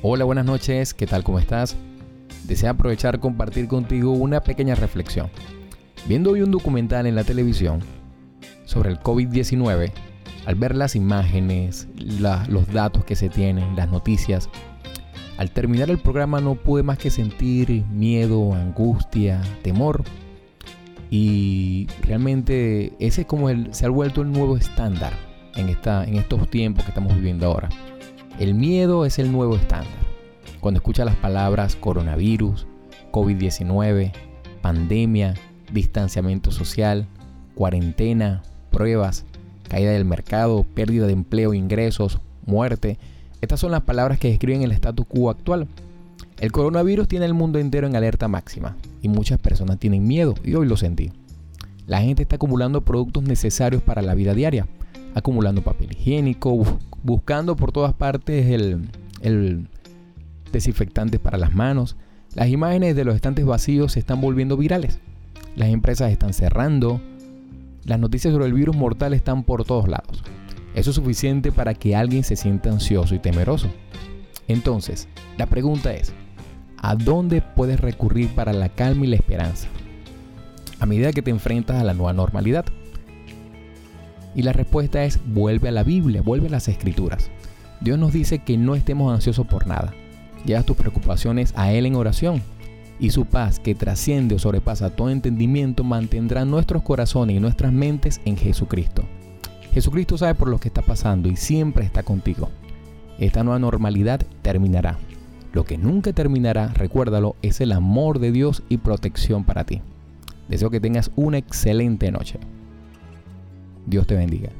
Hola, buenas noches, ¿qué tal? ¿Cómo estás? Deseo aprovechar compartir contigo una pequeña reflexión. Viendo hoy un documental en la televisión sobre el COVID-19, al ver las imágenes, los datos que se tienen, las noticias, al terminar el programa no pude más que sentir miedo, angustia, temor. Y realmente ese es como el, se ha vuelto el nuevo estándar en, estos tiempos que estamos viviendo ahora. El miedo es el nuevo estándar. Cuando escuchas las palabras coronavirus, COVID-19, pandemia, distanciamiento social, cuarentena, pruebas, caída del mercado, pérdida de empleo, ingresos, muerte, estas son las palabras que describen el status quo actual. El coronavirus tiene el mundo entero en alerta máxima y muchas personas tienen miedo y hoy lo sentí. La gente está acumulando productos necesarios para la vida diaria, acumulando papel higiénico, buscando por todas partes el, desinfectante para las manos. Las imágenes de los estantes vacíos se están volviendo virales. Las empresas están cerrando. Las noticias sobre el virus mortal están por todos lados. Eso es suficiente para que alguien se sienta ansioso y temeroso. Entonces, la pregunta es, ¿a dónde puedes recurrir para la calma y la esperanza? A medida que te enfrentas a la nueva normalidad. Y la respuesta es vuelve a la Biblia, vuelve a las escrituras. Dios nos dice que no estemos ansiosos por nada. Lleva tus preocupaciones a Él en oración y su paz que trasciende o sobrepasa todo entendimiento mantendrá nuestros corazones y nuestras mentes en Jesucristo. Jesucristo sabe por lo que está pasando y siempre está contigo. Esta nueva normalidad terminará. Lo que nunca terminará, recuérdalo, es el amor de Dios y protección para ti. Deseo que tengas una excelente noche. Dios te bendiga.